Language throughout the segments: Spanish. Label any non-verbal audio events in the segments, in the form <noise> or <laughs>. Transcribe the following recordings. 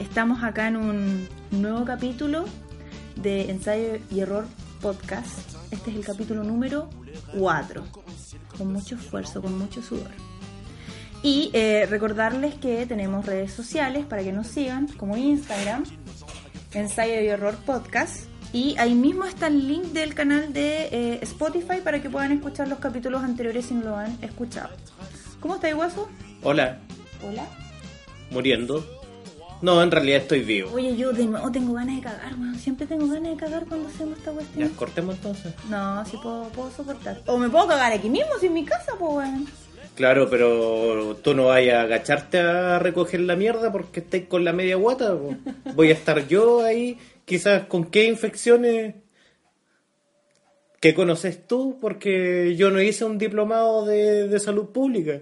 Estamos acá en un nuevo capítulo de Ensayo y Error Podcast. Este es el capítulo número 4. Con mucho esfuerzo, con mucho sudor. Y eh, recordarles que tenemos redes sociales para que nos sigan, como Instagram, Ensayo y Error Podcast. Y ahí mismo está el link del canal de eh, Spotify para que puedan escuchar los capítulos anteriores si no lo han escuchado. ¿Cómo estáis, Guaso? Hola, Hola. muriendo. No, en realidad estoy vivo. Oye, yo de nuevo tengo ganas de cagar, weón. Siempre tengo ganas de cagar cuando hacemos esta Ya, cuestión. cortemos entonces. No, sí puedo, puedo soportar. O me puedo cagar aquí mismo, si en mi casa, pues, weón. Claro, pero tú no vayas a agacharte a recoger la mierda porque estáis con la media guata. po. Voy a estar yo ahí, quizás con qué infecciones que conoces tú, porque yo no hice un diplomado de, de salud pública.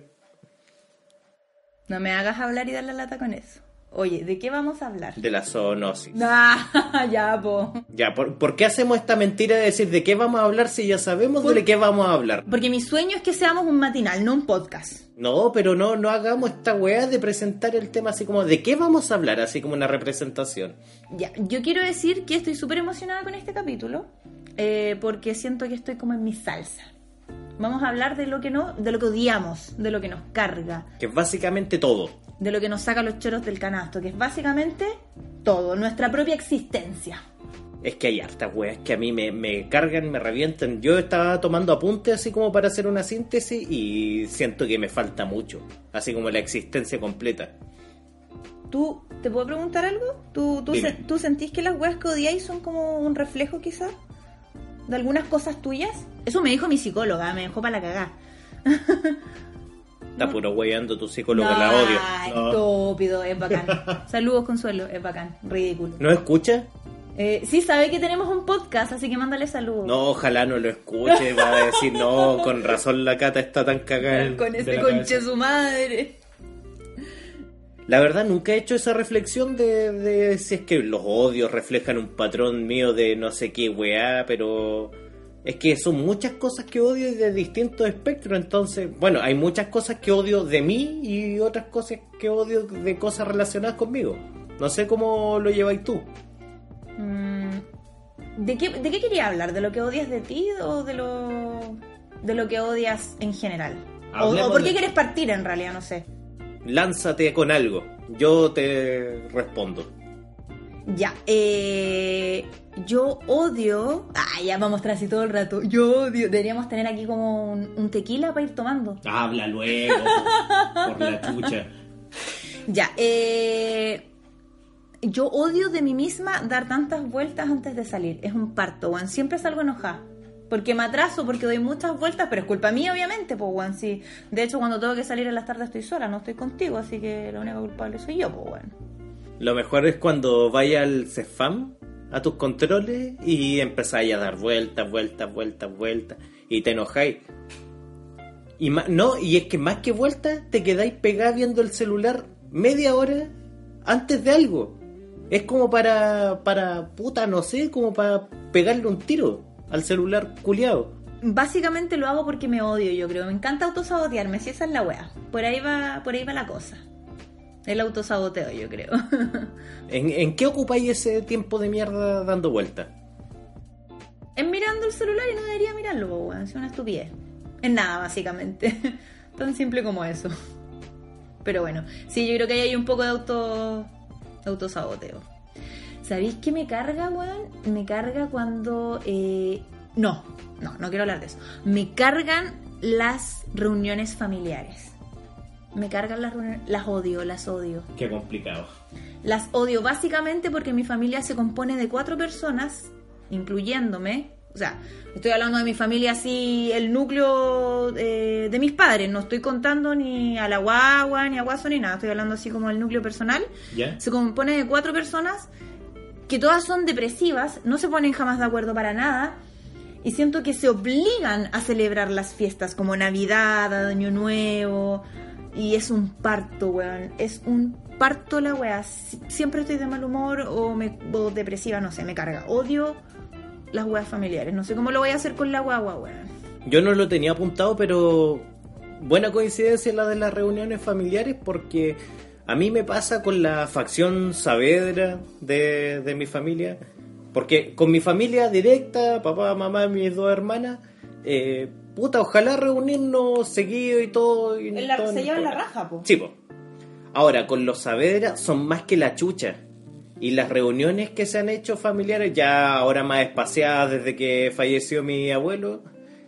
No me hagas hablar y dar la lata con eso. Oye, ¿de qué vamos a hablar? De la zoonosis. <laughs> Ah, ya, po. Ya, ¿por, por qué hacemos esta mentira de decir de qué vamos a hablar si ya sabemos de qué vamos a hablar? Porque mi sueño es que seamos un matinal, no un podcast. No, pero no, no hagamos esta weá de presentar el tema así como de qué vamos a hablar, así como una representación. Ya, yo quiero decir que estoy súper emocionada con este capítulo eh, porque siento que estoy como en mi salsa. Vamos a hablar de lo que no, de lo que odiamos, de lo que nos carga, Que es básicamente todo. De lo que nos saca los choros del canasto, que es básicamente todo, nuestra propia existencia. Es que hay hartas weas que a mí me, me cargan, me revientan. Yo estaba tomando apuntes así como para hacer una síntesis y siento que me falta mucho. Así como la existencia completa. ¿Tú, te puedo preguntar algo? ¿Tú, tú, se- ¿tú sentís que las weas que odiáis son como un reflejo quizás de algunas cosas tuyas? Eso me dijo mi psicóloga, me dejó para la cagá. <laughs> Está puro weyando tu psicólogo, No, la odio. No. Estúpido, es bacán. <laughs> Saludos, Consuelo, es bacán, ridículo. ¿No escucha? Eh, sí, sabe que tenemos un podcast, así que mándale saludos. No, ojalá no lo escuche. Va a decir, no, con razón la cata está tan cagada. <laughs> Con la conche cabeza". su madre. La verdad nunca he hecho esa reflexión de, de si es que los odios reflejan un patrón mío de no sé qué weá, pero es que son muchas cosas que odio de distintos espectros, entonces, bueno, hay muchas cosas que odio de mí y otras cosas que odio de cosas relacionadas conmigo. No sé cómo lo lleváis tú. Mm, ¿De qué, ¿De qué quería hablar? ¿De lo que odias de ti o de lo, de lo que odias en general? O, o por qué quieres partir en realidad? No sé. Lánzate con algo, yo te respondo. Ya, eh, yo odio... Ah, ya vamos tras y todo el rato. Yo odio... Deberíamos tener aquí como un, un tequila para ir tomando. Habla luego, por la chucha. Ya, eh, yo odio de mí misma dar tantas vueltas antes de salir. Es un parto, Juan. Siempre salgo enojada. Porque me atraso, porque doy muchas vueltas, pero es culpa mía, obviamente, pues, Juan. Sí. De hecho, cuando tengo que salir en las tardes estoy sola, no estoy contigo, así que la única culpable soy yo, pues, Juan. Lo mejor es cuando vaya al CEFAM a tus controles y empezáis a dar vueltas, vueltas, vueltas, vueltas y te enojáis. Y ma- no, y es que más que vueltas te quedáis pegada viendo el celular media hora antes de algo. Es como para, para, puta, no sé, como para pegarle un tiro al celular culiado. Básicamente lo hago porque me odio, yo creo. Me encanta autosabotearme, si esa es la wea. Por ahí va, por ahí va la cosa. El autosaboteo, yo creo. <laughs> ¿En, en qué ocupáis ese tiempo de mierda dando vueltas? en mirando el celular y no debería mirarlo, weón. Es una estupidez. En nada, básicamente. <laughs> Tan simple como eso. Pero bueno, sí, yo creo que ahí hay un poco de auto autosaboteo. ¿Sabéis qué me carga, weón? Me carga cuando... eh, No, no, no quiero hablar de eso. Me cargan las reuniones familiares. Me cargan las reuniones... Las odio, las odio. Qué complicado. Las odio básicamente porque mi familia se compone de cuatro personas, incluyéndome. O sea, estoy hablando de mi familia así, el núcleo eh, de mis padres. No estoy contando ni a la guagua, ni a guaso, ni nada. Estoy hablando así como el núcleo personal. ¿Ya? Se compone de cuatro personas que todas son depresivas, no se ponen jamás de acuerdo para nada. Y siento que se obligan a celebrar las fiestas como Navidad, Año Nuevo. Y es un parto, weón. Es un parto la. Si- Siempre estoy de mal humor o, me, o depresiva, no sé, me carga. Odio las weas familiares. No sé cómo lo voy a hacer con la guagua, weón. Yo no lo tenía apuntado, pero buena coincidencia la de las reuniones familiares porque A mí me pasa con la facción Saavedra de, de mi familia, porque con mi familia directa, papá, mamá, mis dos hermanas, eh, puta, ojalá reunirnos seguido y todo. Y En la- todo se en llevan la raja, po. Sí, po. Ahora, con los Saavedra son más que la chucha. Y las reuniones que se han hecho familiares, ya ahora más espaciadas desde que falleció mi abuelo,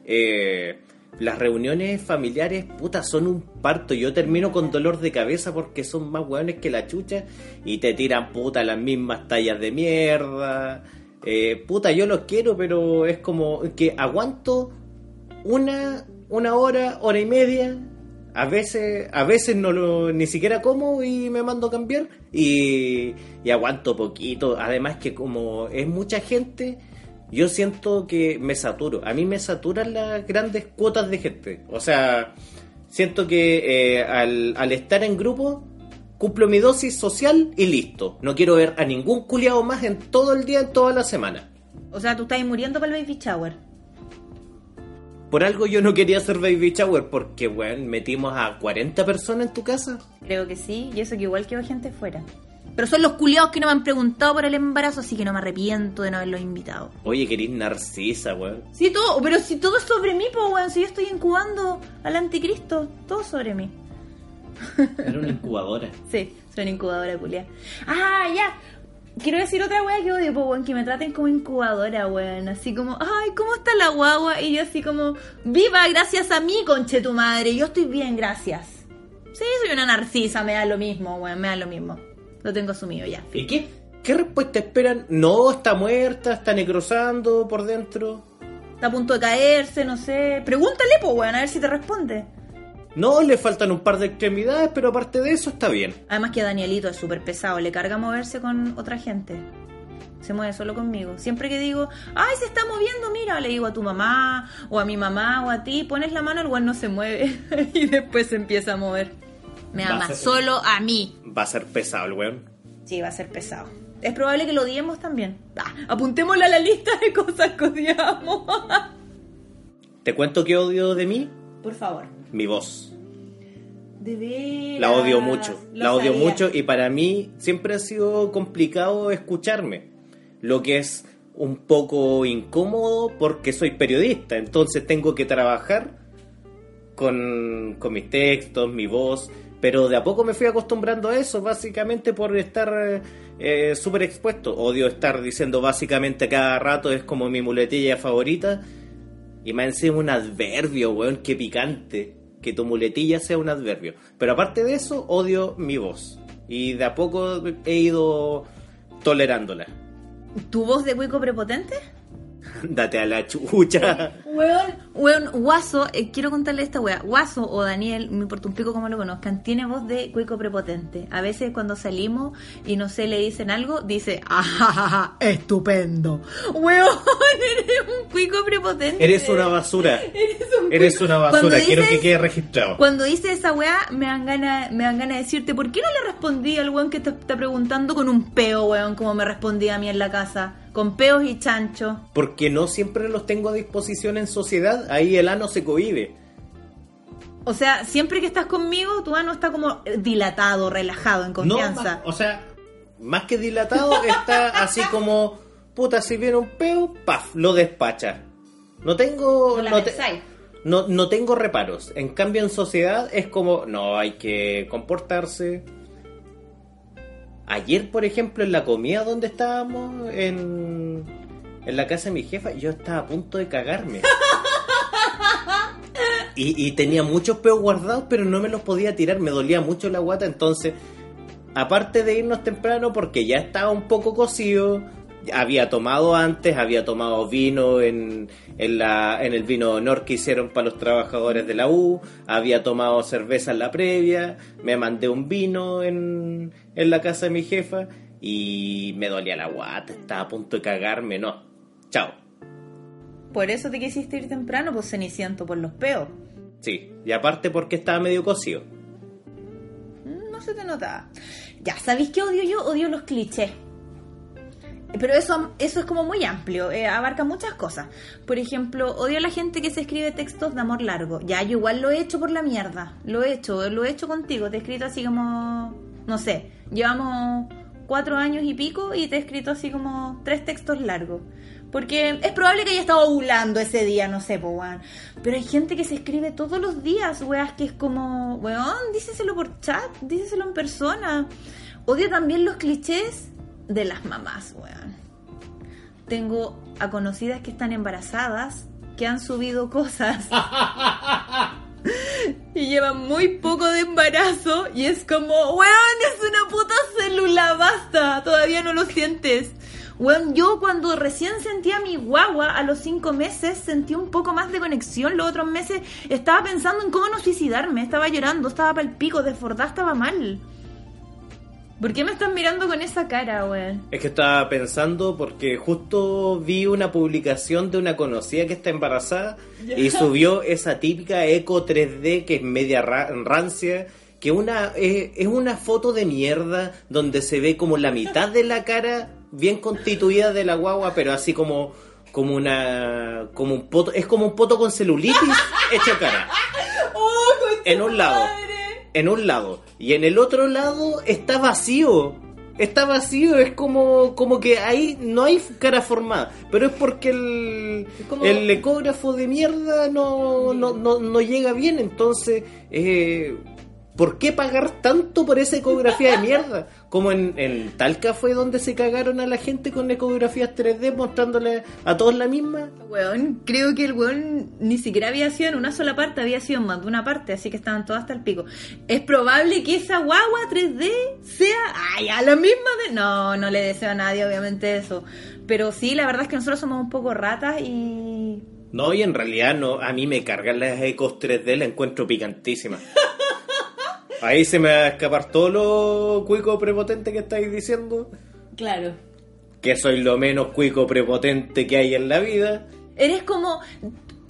eh, las reuniones familiares, puta, son un parto. Yo termino con dolor de cabeza porque son más hueones que la chucha y te tiran, puta, las mismas tallas de mierda. Eh, puta, yo los quiero, pero es como que aguanto una, una hora, hora y media. A veces, a veces no lo, ni siquiera como y me mando a cambiar y, aguanto poquito. Además que como es mucha gente, yo siento que me saturo. A mí me saturan las grandes cuotas de gente. O sea, siento que eh, al, al estar en grupo cumplo mi dosis social y listo. No quiero ver a ningún culiado más en todo el día, en toda la semana. O sea, tú estás muriendo para el baby shower. Por algo yo no quería hacer baby shower porque, weón, metimos a 40 personas en tu casa. Creo que sí, y eso que igual quedó gente fuera. Pero son los culiados que no me han preguntado por el embarazo, así que no me arrepiento de no haberlos invitado. Oye, querís narcisa, weón. Sí, todo, pero si todo es sobre mí, po, weón, si yo estoy incubando al anticristo, todo sobre mí. Era una incubadora. <laughs> Sí, soy una incubadora culia. Ah, ya. Quiero decir otra wea que odio, po, weón, que me traten como incubadora, weón. Así como, ay, ¿cómo está la guagua? Y yo así como, viva gracias a mí, conche tu madre. Yo estoy bien, gracias. Sí, soy una narcisa, me da lo mismo, weón, me da lo mismo. Lo tengo asumido ya. ¿Y qué? ¿Qué respuesta esperan? No, está muerta, está necrosando por dentro. Está a punto de caerse, no sé. Pregúntale, po, weón, a ver si te responde. No, le faltan un par de extremidades, pero aparte de eso está bien. Además que Danielito es súper pesado, le carga moverse con otra gente. Se mueve solo conmigo. Siempre que digo, ay, se está moviendo, mira, le digo a tu mamá, o a mi mamá, o a ti, pones la mano, el weón no se mueve. <laughs> y después se empieza a mover. Me Va a ama ser- solo a mí. Va a ser pesado el weón. Sí, va a ser pesado. Es probable que lo odiemos también. Ah, apuntémosle a la lista de cosas que odiamos. <laughs> ¿Te cuento qué odio de mí? Por favor. Mi voz. De veras. La odio mucho. Lo La odio sabía. mucho y para mí siempre ha sido complicado escucharme. Lo que es un poco incómodo porque soy periodista. Entonces tengo que trabajar con, con mis textos, mi voz. Pero de a poco me fui acostumbrando a eso, básicamente por estar eh, eh, súper expuesto. Odio estar diciendo básicamente cada rato, es como mi muletilla favorita. Y más encima un adverbio, weón, qué picante. Que tu muletilla sea un adverbio. Pero aparte de eso, odio mi voz. Y de a poco he ido tolerándola. ¿Tu voz de cuico prepotente? <laughs> Date a la chucha. Weón, Weón, Guaso, eh, quiero contarle esta wea. Guaso o Daniel, me importa un pico cómo lo conozcan, tiene voz de cuico prepotente. A veces cuando salimos y no sé, le dicen algo, dice, ¡ah, estupendo! Weón, <laughs> eres un cuico prepotente. Eres una basura. <laughs> Eres un Eres una Cuando basura. Quiero dices- que quede registrado. Cuando dice esa weá, me dan ganas me dan ganas de decirte, ¿por qué no le respondí al weón que te está preguntando con un peo, weón, como me respondía a mí en la casa? Con peos y chancho. Porque no siempre los tengo a disposición en sociedad. Ahí el ano se cohibe. O sea, siempre que estás conmigo, tu ano está como dilatado, relajado, en No, confianza. más- o sea, más que dilatado, <laughs> está así como, puta, si viene un peo, paf, lo despacha. No tengo... No te- no, no tengo reparos. En cambio, en sociedad es como, no, hay que comportarse. Ayer, por ejemplo, en la comida donde estábamos, en, en la casa de mi jefa, yo estaba a punto de cagarme. <laughs> Y, y tenía muchos peos guardados, pero no me los podía tirar, me dolía mucho la guata, entonces, aparte de irnos temprano, porque ya estaba un poco cocido, había tomado antes, había tomado vino en, en, la, en el vino de honor que hicieron para los trabajadores de la U, había tomado cerveza en la previa, me mandé un vino en, en la casa de mi jefa y me dolía la guata, estaba a punto de cagarme, no, chao. Por eso te quisiste ir temprano, pues ceniciento por los peos. Sí, y aparte porque estaba medio cocido. Mm, No se te nota. Ya, ¿sabéis qué odio yo? Odio los clichés. Pero eso, eso es como muy amplio, eh, abarca muchas cosas. Por ejemplo, odio a la gente que se escribe textos de amor largo. Ya, yo igual lo he hecho por la mierda. Lo he hecho, lo he hecho contigo. Te he escrito así como... no sé, llevamos cuatro años y pico y te he escrito así como tres textos largos. Porque es probable que haya estado ovulando ese día, no sé, po. Pero hay gente que se escribe todos los días, weas, que es como, weón, díceselo por chat, díceselo en persona. Odio también los clichés de las mamás, weón. Tengo a conocidas que están embarazadas, que han subido cosas. <laughs> y llevan muy poco de embarazo y es como, weón, es una puta célula, basta, todavía no lo sientes. Weón, yo cuando recién sentí a mi guagua a los cinco meses sentí un poco más de conexión. Los otros meses estaba pensando en cómo no suicidarme, estaba llorando, estaba pal pico, desbordada, estaba mal. ¿Por qué me están mirando con esa cara, weón? Es que estaba pensando porque justo vi una publicación de una conocida que está embarazada y subió esa típica eco 3D que es media ra- rancia, que una es una foto de mierda donde se ve como la mitad de la cara bien constituida de la guagua, pero así como como una como un poto, es como un poto con celulitis hecho cara. <laughs> en un lado. En un lado. Y en el otro lado está vacío. Está vacío, es como, como que ahí no hay cara formada. Pero es porque el, como- el ecógrafo de mierda no, no, no, no llega bien. Entonces, eh, ¿por qué pagar tanto por esa ecografía de mierda? Como en, en Talca fue donde se cagaron a la gente con ecografías 3D mostrándole a todos la misma. Weón, creo que el weón ni siquiera había sido en una sola parte, había sido en más de una parte, así que estaban todas hasta el pico. Es probable que esa guagua 3D sea, ay, a la misma de... No, no le deseo a nadie obviamente eso. Pero sí, la verdad es que nosotros somos un poco ratas y... No, y en realidad no, a mí me cargan las ecos 3D, la encuentro picantísima. <laughs> Ahí se me va a escapar todo lo cuico prepotente que estáis diciendo. Claro. Que soy lo menos cuico prepotente que hay en la vida. Eres como...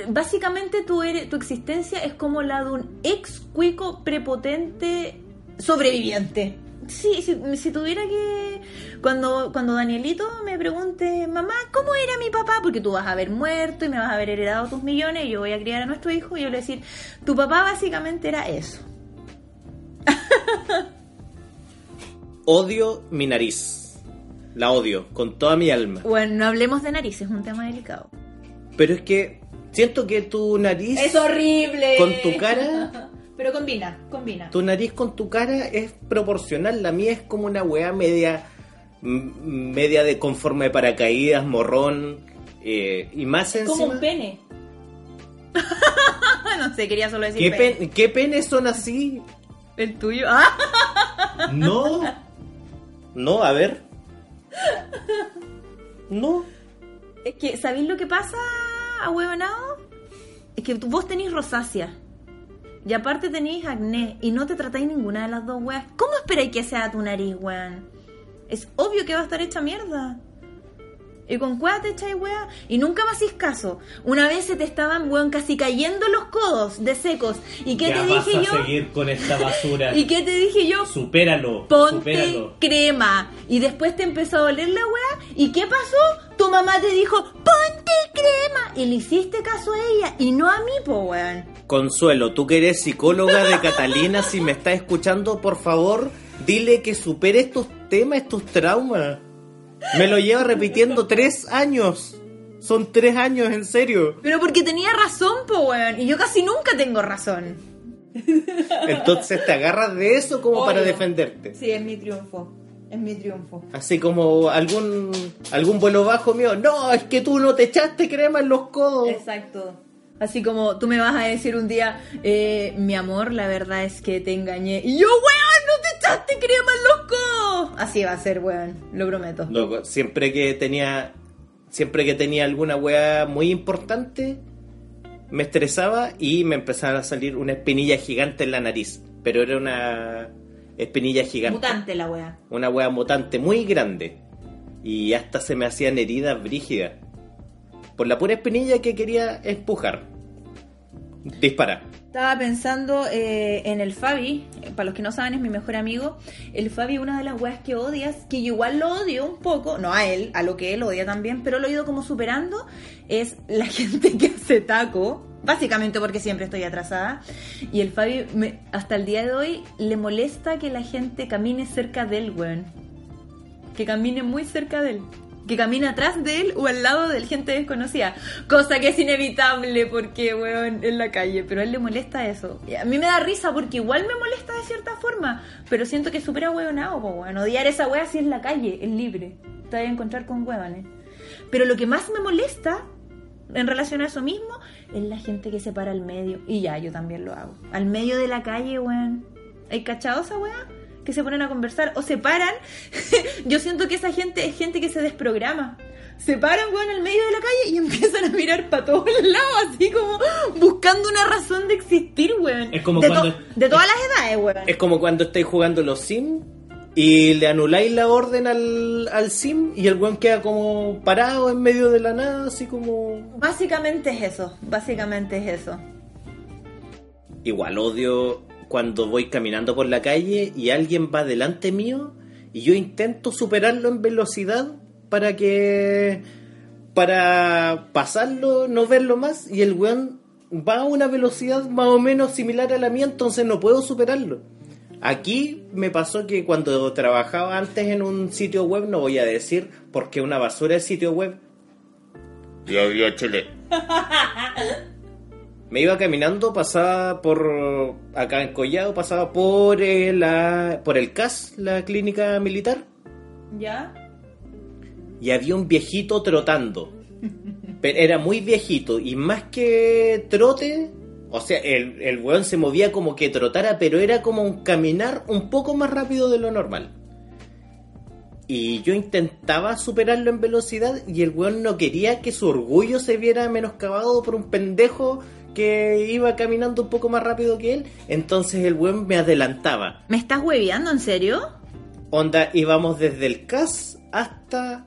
Básicamente tu, eres- tu existencia es como la de un ex cuico prepotente sobreviviente. Sí, si, si tuviera que... Cuando, cuando Danielito me pregunte, mamá, ¿cómo era mi papá? Porque tú vas a haber muerto y me vas a haber heredado tus millones y yo voy a criar a nuestro hijo y yo le voy a decir, tu papá básicamente era eso. <laughs> Odio mi nariz. La odio con toda mi alma. Bueno, no hablemos de nariz, es un tema delicado. Pero es que siento que tu nariz... horrible! Con tu cara... <laughs> Pero combina, combina. Tu nariz con tu cara es proporcional. La mía es como una weá media... Media de conforme de paracaídas, morrón... eh, y más encima... Como un pene. <laughs> no sé, quería solo decir ¿Qué, pene. pen- ¿Qué penes son así? El tuyo. <laughs> Ah, No. No, a ver. No. es que, ¿sabéis lo que pasa, ahueonado? Es que vos tenés rosácea. Y aparte tenéis acné. Y no te tratáis ninguna de las dos weas. ¿Cómo esperáis que sea tu nariz, weón? Es obvio que va a estar hecha mierda. Y con cueva te echáis wea. Y nunca me hacís caso. Una vez se te estaban, weón, casi cayendo los codos de secos. ¿Y qué te dije yo? seguir con esta basura. <laughs> ¿Y qué te dije yo? Supéralo. Ponte crema. Y después te empezó a doler la weá. ¿Y qué pasó? Tu mamá te dijo, ponte crema. Y le hiciste caso a ella y no a mí, po, weón. Consuelo, tú que eres psicóloga de <laughs> Catalina, si me estás escuchando, por favor, dile que supere estos temas, estos traumas. Me lo lleva repitiendo tres años. Son tres años, en serio. Pero porque tenía razón, po, weón. Y yo casi nunca tengo razón. Entonces te agarras de eso como para defenderte. Sí, es mi triunfo. Es mi triunfo. Así como algún algún vuelo bajo mío. No, es que tú no te echaste crema en los codos. Exacto. Así como tú me vas a decir un día, eh, mi amor, la verdad es que te engañé. Y yo, weón, no te echaste crema codos. Así va a ser, weón. Lo prometo. Loco, siempre que tenía siempre que tenía alguna weá muy importante me estresaba y me empezaba a salir una espinilla gigante en la nariz, pero era una espinilla gigante, Mutante la weá. una weá mutante muy grande y hasta se me hacían heridas brígidas por la pura espinilla que quería empujar. Dispara. Estaba pensando eh, en el Fabi, eh, para los que no saben es mi mejor amigo. El Fabi, una de las weas que odias, que yo igual lo odio un poco, no a él, a lo que él odia también, pero lo he ido como superando, es la <laughs> gente que hace taco. Básicamente porque siempre estoy atrasada. Y el Fabi, hasta el día de hoy, le molesta que la gente camine cerca de él, weón. Que camine muy cerca de él. Que camine atrás de él o al lado de gente desconocida. Cosa que es inevitable porque, weón, en la calle. Pero a él le molesta eso. Y a mí me da risa porque igual me molesta de cierta forma. Pero siento que es súper ahueonado, po, weón. Odiar esa wea si es la calle, es libre. Te vas a encontrar con huevones. Pero lo que más me molesta en relación a eso mismo es la gente que se para al medio. Y ya, yo también lo hago. Al medio de la calle, weón. ¿Hay cachado esa weá? Que se ponen a conversar o se paran. <laughs> yo siento que esa gente es gente que se desprograma. Se paran, weón, al medio de la calle y <laughs> empiezan a mirar para todos lados, así como buscando una razón de existir, weón. Es como de, cuando- de todas las edades, weón. Es como cuando estáis jugando los Sims y le anuláis la orden al, al Sim y el weón queda como parado en medio de la nada, así como... Básicamente es eso, básicamente es eso. Igual odio cuando voy caminando por la calle y alguien va delante mío y yo intento superarlo en velocidad para que para pasarlo, no verlo más y el weón va a una velocidad más o menos similar a la mía, entonces no puedo superarlo. Aquí me pasó que cuando trabajaba antes en un sitio web, no voy a decir porque una basura de sitio web. A día, Chile. <laughs> Me iba caminando, pasaba por acá en Collado, pasaba por el, la- por el CAS, la clínica militar, ¿Ya? y había un viejito trotando. Pero era muy viejito, y más que trote, o sea, el, el weón se movía como que trotara, pero era como un caminar un poco más rápido de lo normal. Y yo intentaba superarlo en velocidad y el weón no quería que su orgullo se viera menoscabado por un pendejo que iba caminando un poco más rápido que él. Entonces el weón me adelantaba. ¿Me estás hueveando, en serio? Onda, íbamos desde el CAS hasta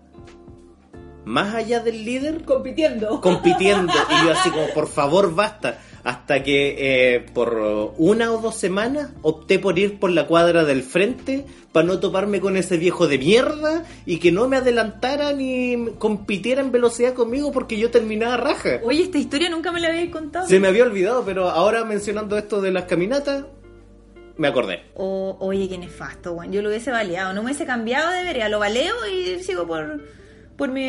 más allá del líder Compitiendo. compitiendo. <laughs> Y yo así como, por favor, basta. Hasta que eh, por una o dos semanas opté por ir por la cuadra del frente para no toparme con ese viejo de mierda y que no me adelantara ni compitiera en velocidad conmigo porque yo terminaba raja. Oye, esta historia nunca me la habéis contado. Se me había olvidado, pero ahora mencionando esto de las caminatas, me acordé. O- oye, qué nefasto, weón. Yo lo hubiese baleado. No me hubiese cambiado de vereda. Lo baleo y sigo por, por mi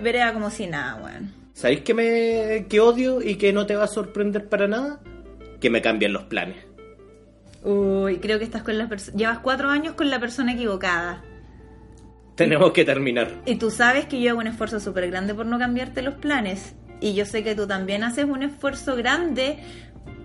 vereda como si nada, weón. ¿Sabéis que me que odio y que no te va a sorprender para nada? Que me cambien los planes. Uy, creo que estás con la persona. Llevas cuatro años con la persona equivocada. Tenemos que terminar. Y tú sabes que yo hago un esfuerzo súper grande por no cambiarte los planes. Y yo sé que tú también haces un esfuerzo grande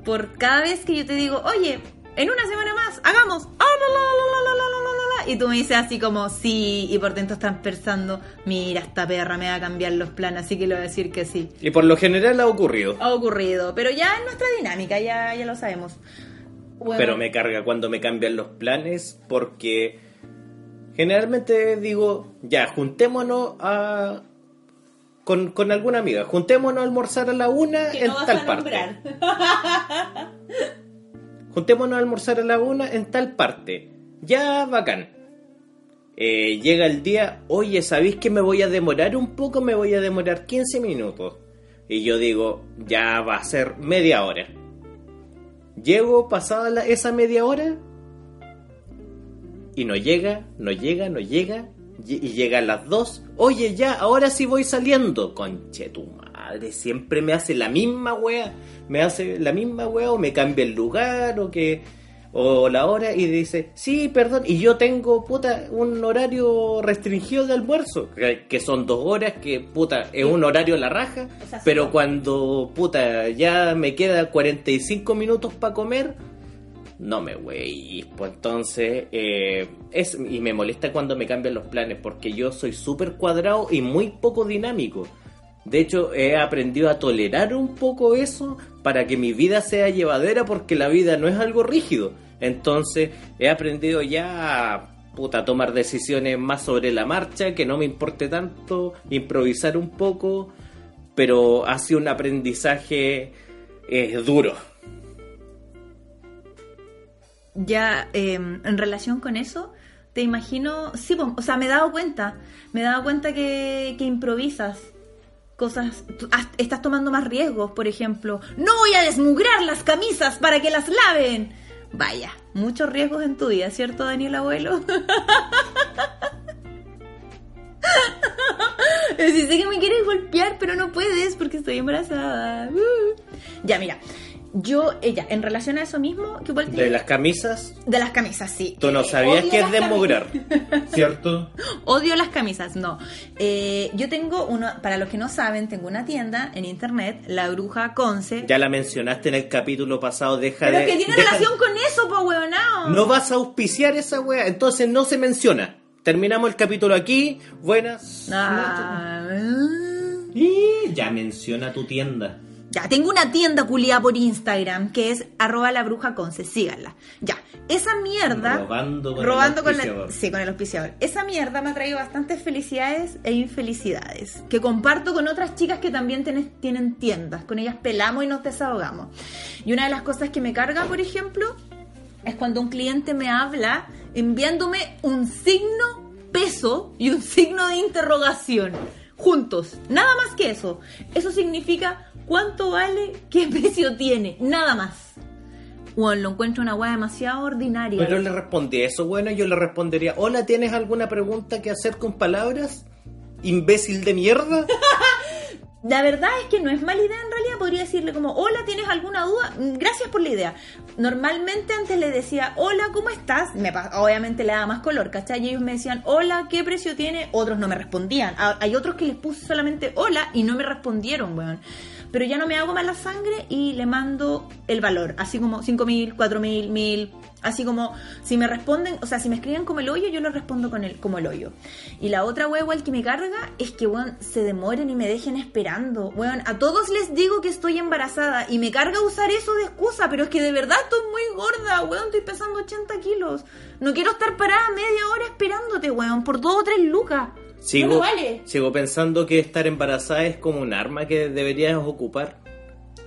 por cada vez que yo te digo, oye, en una semana más, hagamos. ah, la, la, la, la, la, la, la, la, la", Y tú me dices así como, sí, y por dentro estás pensando, mira, esta perra me va a cambiar los planes, así que le voy a decir que sí. Y por lo general ha ocurrido. Ha ocurrido, pero ya es nuestra dinámica, ya, ya lo sabemos. Bueno, Pero me carga cuando me cambian los planes porque generalmente digo, ya, juntémonos a... Con, con alguna amiga, juntémonos a almorzar a la una que en no tal parte. <laughs> <laughs> Juntémonos a almorzar a la una en tal parte. Ya, bacán. Eh, llega el día, oye, ¿sabéis que me voy a demorar un poco? Me voy a demorar 15 minutos. Y yo digo, ya va a ser media hora. Llego pasada esa media hora y no llega, no llega, no llega. Y y llega a las dos. Oye, ya, ahora sí voy saliendo. Conche tu madre, siempre me hace la misma wea. Me hace la misma wea o me cambia el lugar o que. O la hora y dice, sí, perdón, y yo tengo, puta, un horario restringido de almuerzo, que, que son dos horas, que, puta, es un horario a la raja, pero cuando, puta, ya me queda 45 minutos para comer, no me wey, pues entonces eh, es y me molesta cuando me cambian los planes porque yo soy súper cuadrado y muy poco dinámico. De hecho, he aprendido a tolerar un poco eso para que mi vida sea llevadera porque la vida no es algo rígido. Entonces, he aprendido ya a puta, tomar decisiones más sobre la marcha, que no me importe tanto, improvisar un poco, pero ha sido un aprendizaje eh, duro. ya eh, en relación con eso, te imagino, sí, o sea, me he dado cuenta, me he dado cuenta que improvisas. Cosas, estás tomando más riesgos, por ejemplo, no voy a desmugrar las camisas para que las laven. Vaya, muchos riesgos en tu vida, ¿cierto, Daniel Abuelo? <laughs> Si que me quieres golpear, pero no puedes porque estoy embarazada. Uh. Ya, mira, yo, ella, en relación a eso mismo, que igual De las camisas, de las camisas, sí. tú no Eh, sabías que es desmograr, <laughs> ¿cierto? Odio las camisas, no. Eh, yo tengo uno, para los que no saben, tengo una tienda en internet, La Bruja Conce. Ya la mencionaste en el capítulo pasado, deja pero de... que tiene deja- relación con eso, po, weonao. No vas a auspiciar esa wea, entonces no se menciona. Terminamos el capítulo aquí. Buenas. Ah, Y ya menciona tu tienda. Ya, tengo una tienda culiada por Instagram que es arroba la bruja conce, síganla. Ya, esa mierda... Robando con el robando con, auspiciador. la, sí, con el auspiciador. Esa mierda me ha traído bastantes felicidades e infelicidades que comparto con otras chicas que también tienen tiendas. Con ellas pelamos y nos desahogamos. Y una de las cosas que me carga, por ejemplo, es cuando un cliente me habla enviándome un signo peso y un signo de interrogación juntos. Nada más que eso. Eso significa cuánto vale, qué <laughs> precio tiene. Nada más. Bueno, lo encuentro una weá demasiado ordinaria. Pero le respondí eso, bueno, yo le respondería, hola, ¿tienes alguna pregunta que hacer con palabras? ¿Imbécil de mierda? <laughs> La verdad es que no es mala idea en realidad, podría decirle como, hola, ¿tienes alguna duda? Mm, Gracias por la idea. Normalmente antes le decía, hola, ¿cómo estás? Me obviamente le daba más color, ¿cachai? Y ellos me decían, hola, ¿qué precio tiene? Otros no me respondían. Hay otros que les puse solamente hola y no me respondieron, weón. Pero ya no me hago mala sangre y le mando el valor, así como 5 mil, 4 mil, mil, así como si me responden, o sea, si me escriben como el hoyo, yo lo respondo con el, como el hoyo. Y la otra wea igual que me carga es que, weón, se demoren y me dejen esperando. Weón, a todos les digo que estoy embarazada y me carga usar eso de excusa, pero es que de verdad estoy muy gorda, weón, estoy pesando 80 kilos. No quiero estar parada media hora esperándote, weón, por dos o tres lucas. Sigo, No me vale. sigo pensando que estar embarazada es como un arma que deberías ocupar.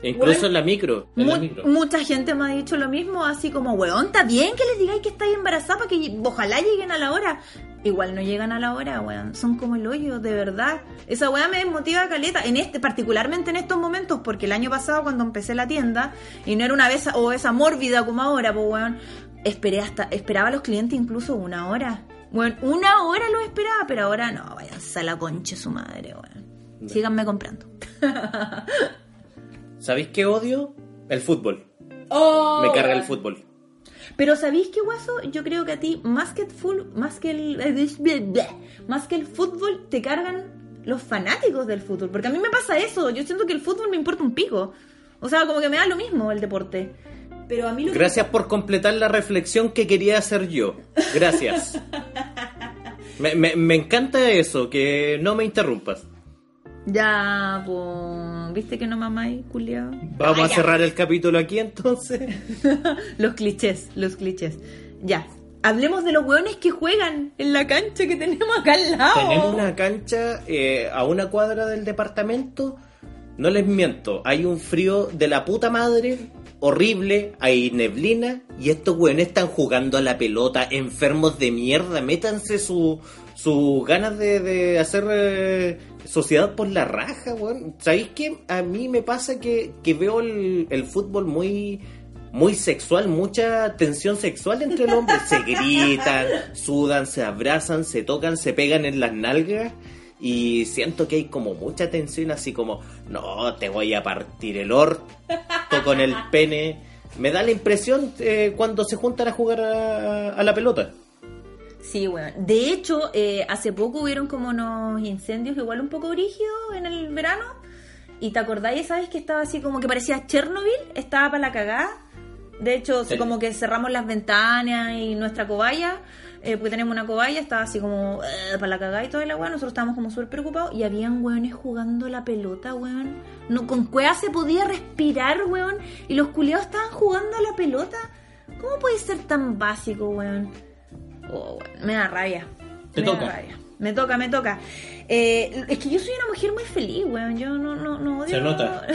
Incluso Bueno, en la micro. En la Mu- micro. mucha gente me ha dicho lo mismo, así como, weón, está bien que les digáis que estáis embarazada para que ojalá lleguen a la hora. Igual no llegan a la hora, weón. Son como el hoyo, de verdad. Esa weá me desmotiva caleta, en este, particularmente en estos momentos, porque el año pasado cuando empecé la tienda, y no era una vez o esa mórbida como ahora, pues weón, esperé hasta, esperaba a los clientes incluso una hora. Bueno, una hora lo esperaba, pero ahora no, váyanse a la concha su madre, weón. Síganme comprando. <laughs> ¿Sabéis qué odio? El fútbol. Oh, Me carga el fútbol. Pero ¿sabéis qué, Guaso? Yo creo que a ti, más que el full, más que el, <laughs> más que el fútbol, te cargan los fanáticos del fútbol. Porque a mí me pasa eso. Yo siento que el fútbol me importa un pico. O sea, como que me da lo mismo el deporte. Pero a mí lo que- Gracias por completar la reflexión que quería hacer yo. Gracias. <laughs> me, me- me encanta eso, que no me interrumpas. Ya, pues... ¿Viste que no mamáis, culiao? Vamos Ah, a cerrar el capítulo aquí entonces. <laughs> los clichés, los clichés. Ya. Hablemos de los hueones que juegan en la cancha que tenemos acá al lado. Tenemos una cancha eh, a una cuadra del departamento. No les miento, hay un frío de la puta madre, horrible, hay neblina y estos weones están jugando a la pelota, enfermos de mierda. Métanse su- sus ganas de, de hacer eh, sociedad por la raja, weón. ¿Sabéis qué? A mí me pasa que, que veo el, el fútbol muy muy sexual, mucha tensión sexual entre los hombres. Se gritan, sudan, se abrazan, se tocan, se pegan en las nalgas. Y siento que hay como mucha tensión, así como, no, te voy a partir el orto con el <laughs> pene. Me da la impresión eh, cuando se juntan a jugar a, a la pelota. Sí, bueno. De hecho, eh, hace poco hubieron como unos incendios igual un poco brígidos en el verano. Y te acordáis, ¿sabes? Que estaba así como que parecía Chernobyl, estaba para la cagada. De hecho, Sí. como que cerramos las ventanas y nuestra cobaya, eh, porque tenemos una cobaya, estaba así como eh, para la cagada y toda la weá. Nosotros estábamos como súper preocupados y habían weones jugando la pelota, weón. No, con cueva se podía respirar, weón. Y los culiados estaban jugando a la pelota. ¿Cómo puede ser tan básico, weón? Oh, weón, me da rabia. Te me toca. Da rabia. Me toca, me toca. Eh, es que yo soy una mujer muy feliz, weón. Yo no, no, no odio. Se nota.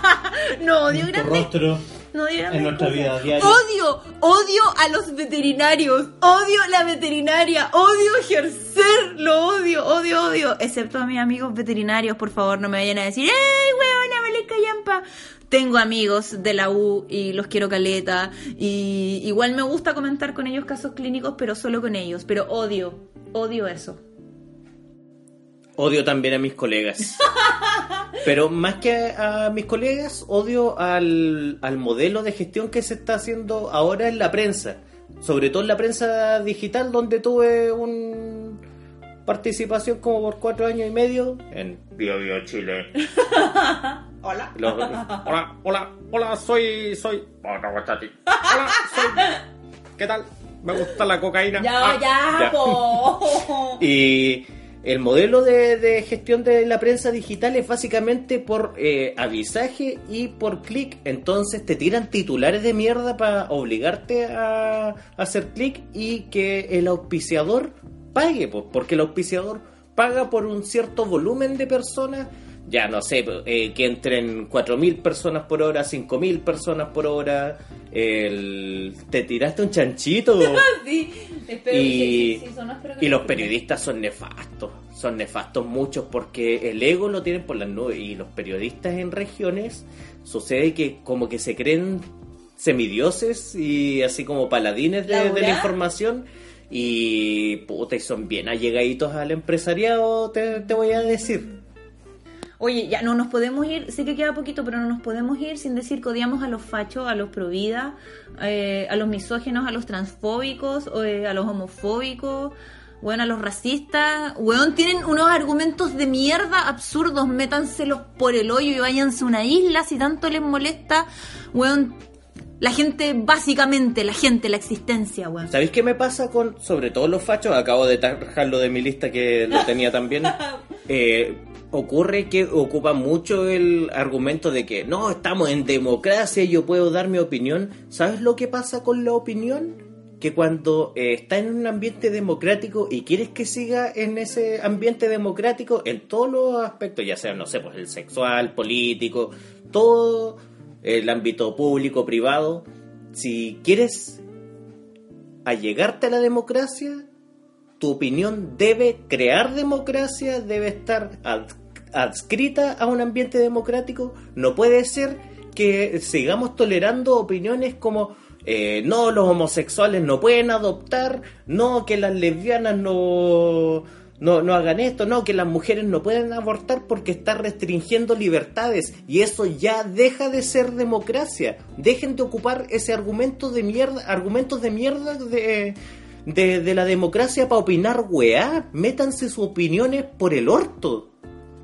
<laughs> no odio Tu grandes rostro no odio grandes en nuestra cosas. vida diaria. Odio, odio a los veterinarios, odio la veterinaria, odio ejercer! Lo odio, odio, odio. Excepto a mis amigos veterinarios, por favor, no me vayan a decir, ¡Ey, weona, Valesca Yampa! Tengo amigos de la U y los quiero caleta. Y igual me gusta comentar con ellos casos clínicos, pero solo con ellos. Pero odio, odio eso. Odio también a mis colegas. <laughs> Pero más que a mis colegas, odio al, al modelo de gestión que se está haciendo ahora en la prensa. Sobre todo en la prensa digital, donde tuve un participación como por cuatro años y medio en Bio Bio Chile. <laughs> Hola. Los- hola, hola, hola, soy, soy. Hola, soy. ¿Qué tal? Me gusta la cocaína. Ya, Ah, ya, po. <laughs> Y el modelo de, de gestión de la prensa digital es básicamente por eh, avisaje y por clic. Entonces te tiran titulares de mierda para obligarte a, a hacer clic y que el auspiciador pague, po, porque el auspiciador paga por un cierto volumen de personas. Ya no sé, eh, que entren 4.000 personas por hora, 5.000 personas por hora. El... Te tiraste un chanchito. <laughs> Sí, espero Y- sí, sí, sí, sonó, espero que Y los periodistas son nefastos, son nefastos muchos porque el ego lo tienen por las nubes y los periodistas en regiones sucede que como que se creen semidioses y así como paladines de, la información y puta, y son bien allegaditos al empresariado, te, te voy a decir. Oye, ya no nos podemos ir, sé que queda poquito, pero no nos podemos ir sin decir que odiamos a los fachos, a los provida, eh, a los misógenos, a los transfóbicos, eh, a los homofóbicos, bueno, a los racistas. Weón, tienen unos argumentos de mierda absurdos, métanselos por el hoyo y váyanse a una isla si tanto les molesta. Weón, la gente, básicamente, la gente, la existencia, weón. ¿Sabéis qué me pasa con, sobre todo los fachos? Acabo de tajarlo de mi lista que lo tenía también. <laughs> Eh, ocurre que ocupa mucho el argumento de que no, estamos en democracia y yo puedo dar mi opinión. ¿Sabes lo que pasa con la opinión? Que cuando eh, está en un ambiente democrático y quieres que siga en ese ambiente democrático en todos los aspectos, ya sea, no sé, pues el sexual, político, todo el ámbito público, privado, si quieres allegarte a la democracia, tu opinión debe crear democracia, debe estar ad- adscrita a un ambiente democrático. No puede ser que sigamos tolerando opiniones como eh, no, los homosexuales no pueden adoptar, no, que las lesbianas no, no, no hagan esto, no, que las mujeres no pueden abortar porque está restringiendo libertades. Y eso ya deja de ser democracia. Dejen de ocupar ese argumento de mierda, argumentos de mierda de, de, de la democracia para opinar weá. Métanse sus opiniones por el orto.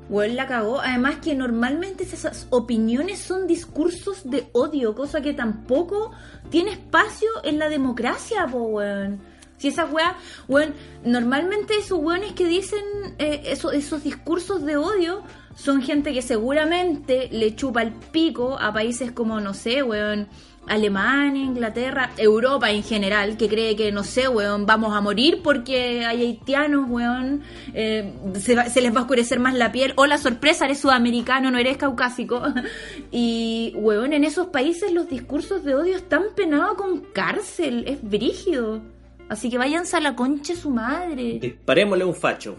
Weón la cagó. Además que normalmente esas opiniones son discursos de odio, cosa que tampoco tiene espacio en la democracia, po, weón. Si esa weá, weón, normalmente esos weones que dicen eh, eso- esos discursos de odio son gente que seguramente le chupa el pico a países como, no sé, weón, Alemania, Inglaterra, Europa en general, que cree que, no sé, weón, vamos a morir porque hay haitianos, weón, eh, se, va- se les va a oscurecer más la piel. O la sorpresa, eres sudamericano, no eres caucásico. <laughs> y, weón, en esos países los discursos de odio están penados con cárcel, es brígido. Así que váyanse a la concha su madre. Disparémosle un facho.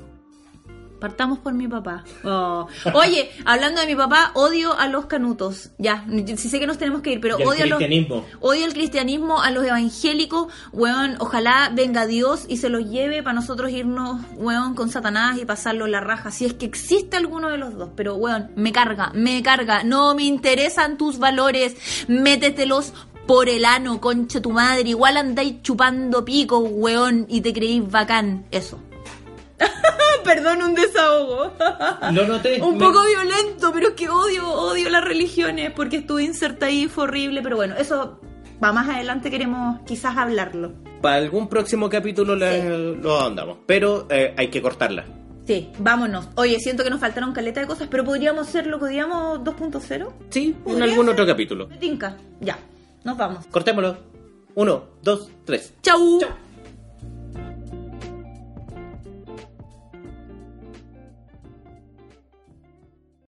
Partamos por mi papá. Oh. Oye, hablando de mi papá, odio a los canutos. Ya, sí sé que nos tenemos que ir, pero odio a los cristianismo. odio el cristianismo, a los evangélicos, weón, ojalá venga Dios y se los lleve para nosotros irnos, weón, con Satanás y pasarlo la raja, si es que existe alguno de los dos, pero weón, me carga, me carga, no me interesan tus valores, métetelos por el ano, concha tu madre, igual andáis chupando pico, weón, y te creís bacán, eso. <laughs> Perdón, un desahogo. <laughs> Lo noté. Un Me- poco violento, pero es que odio, odio las religiones porque estuve inserta ahí, fue horrible, pero bueno, eso va más adelante, queremos quizás hablarlo. Para algún próximo capítulo la- lo andamos. Pero eh, hay que cortarla. Sí, vámonos. Oye, siento que nos faltaron caleta de cosas, pero podríamos ser lo que odiamos 2.0. Sí, en ¿Podría algún ser? otro capítulo. Me tinca. Ya, nos vamos. Cortémoslo. Uno, dos, tres. Chau.